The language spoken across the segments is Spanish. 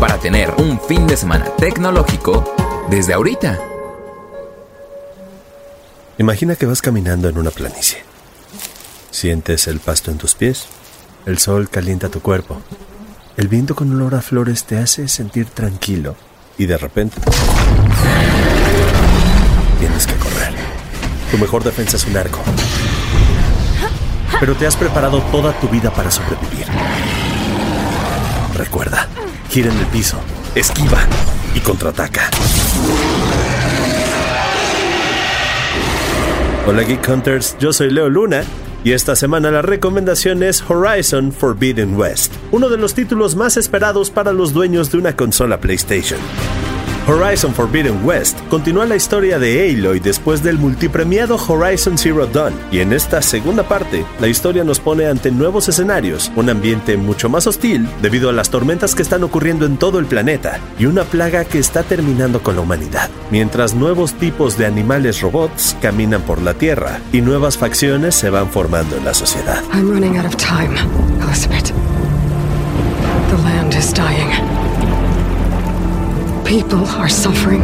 para tener un fin de semana tecnológico desde ahorita. Imagina que vas caminando en una planicie. Sientes el pasto en tus pies, el sol calienta tu cuerpo, el viento con olor a flores te hace sentir tranquilo y de repente tienes que correr. Tu mejor defensa es un arco. Pero te has preparado toda tu vida para sobrevivir. Recuerda, gira en el piso, esquiva y contraataca. Hola Geek Hunters, yo soy Leo Luna y esta semana la recomendación es Horizon Forbidden West, uno de los títulos más esperados para los dueños de una consola PlayStation. Horizon Forbidden West continúa la historia de Aloy después del multipremiado Horizon Zero Dawn, y en esta segunda parte, la historia nos pone ante nuevos escenarios, un ambiente mucho más hostil debido a las tormentas que están ocurriendo en todo el planeta, y una plaga que está terminando con la humanidad, mientras nuevos tipos de animales robots caminan por la Tierra y nuevas facciones se van formando en la sociedad. I'm running out of time, Elizabeth. The land is dying. People are suffering.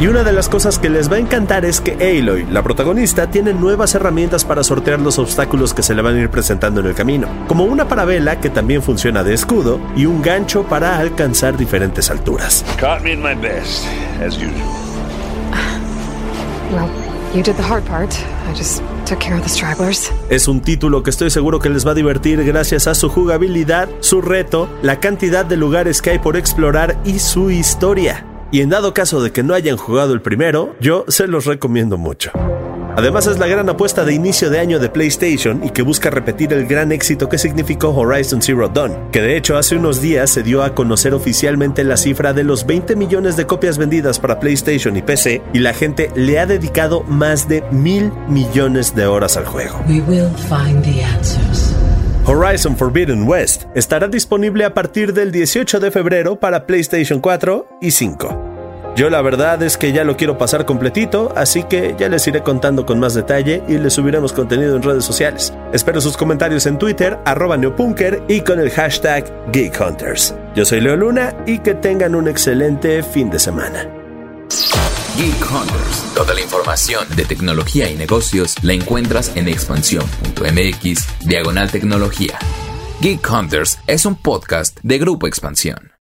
Y una de las cosas que les va a encantar es que Aloy, la protagonista, tiene nuevas herramientas para sortear los obstáculos que se le van a ir presentando en el camino, como una parabela que también funciona de escudo y un gancho para alcanzar diferentes alturas. Caught me in my best, as usual. Well, Es un título que estoy seguro que les va a divertir gracias a su jugabilidad, su reto, la cantidad de lugares que hay por explorar y su historia. Y en dado caso de que no hayan jugado el primero, yo se los recomiendo mucho. Además es la gran apuesta de inicio de año de PlayStation y que busca repetir el gran éxito que significó Horizon Zero Dawn, que de hecho hace unos días se dio a conocer oficialmente la cifra de los 20 millones de copias vendidas para PlayStation y PC y la gente le ha dedicado más de mil millones de horas al juego. We will find the answers. Horizon Forbidden West estará disponible a partir del 18 de febrero para PlayStation 4 y 5. Yo la verdad es que ya lo quiero pasar completito, así que ya les iré contando con más detalle y les subiremos contenido en redes sociales. Espero sus comentarios en Twitter, arroba neopunker y con el hashtag GeekHunters. Yo soy Leo Luna y que tengan un excelente fin de semana. Geek Hunters. Toda la información de tecnología y negocios la encuentras en expansión.mx diagonal tecnología. Geek Hunters es un podcast de Grupo Expansión.